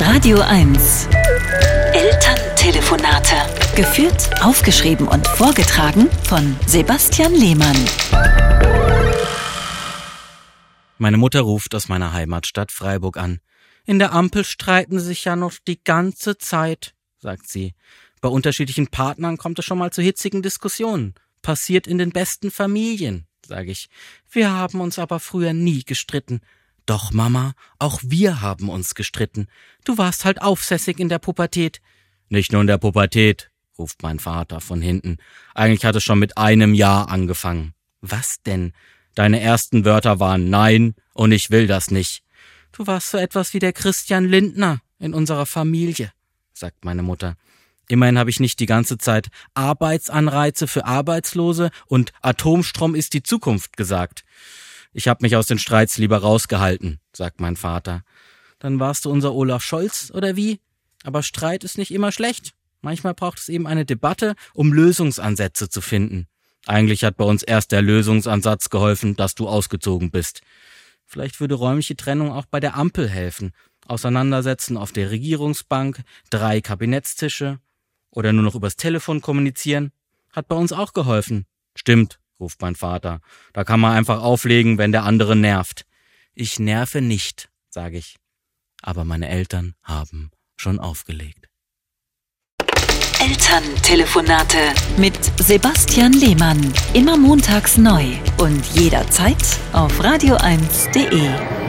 Radio 1. Elterntelefonate. Geführt, aufgeschrieben und vorgetragen von Sebastian Lehmann. Meine Mutter ruft aus meiner Heimatstadt Freiburg an. In der Ampel streiten sie sich ja noch die ganze Zeit, sagt sie. Bei unterschiedlichen Partnern kommt es schon mal zu hitzigen Diskussionen. Passiert in den besten Familien, sage ich. Wir haben uns aber früher nie gestritten. Doch, Mama, auch wir haben uns gestritten. Du warst halt aufsässig in der Pubertät. Nicht nur in der Pubertät, ruft mein Vater von hinten. Eigentlich hat es schon mit einem Jahr angefangen. Was denn? Deine ersten Wörter waren Nein und ich will das nicht. Du warst so etwas wie der Christian Lindner in unserer Familie, sagt meine Mutter. Immerhin habe ich nicht die ganze Zeit Arbeitsanreize für Arbeitslose und Atomstrom ist die Zukunft gesagt. Ich habe mich aus den Streits lieber rausgehalten, sagt mein Vater. Dann warst du unser Olaf Scholz oder wie? Aber Streit ist nicht immer schlecht. Manchmal braucht es eben eine Debatte, um Lösungsansätze zu finden. Eigentlich hat bei uns erst der Lösungsansatz geholfen, dass du ausgezogen bist. Vielleicht würde räumliche Trennung auch bei der Ampel helfen. Auseinandersetzen auf der Regierungsbank, drei Kabinettstische, oder nur noch übers Telefon kommunizieren? Hat bei uns auch geholfen. Stimmt, ruft mein Vater. Da kann man einfach auflegen, wenn der andere nervt. Ich nerve nicht, sage ich. Aber meine Eltern haben schon aufgelegt. Elterntelefonate mit Sebastian Lehmann. Immer montags neu und jederzeit auf radio1.de.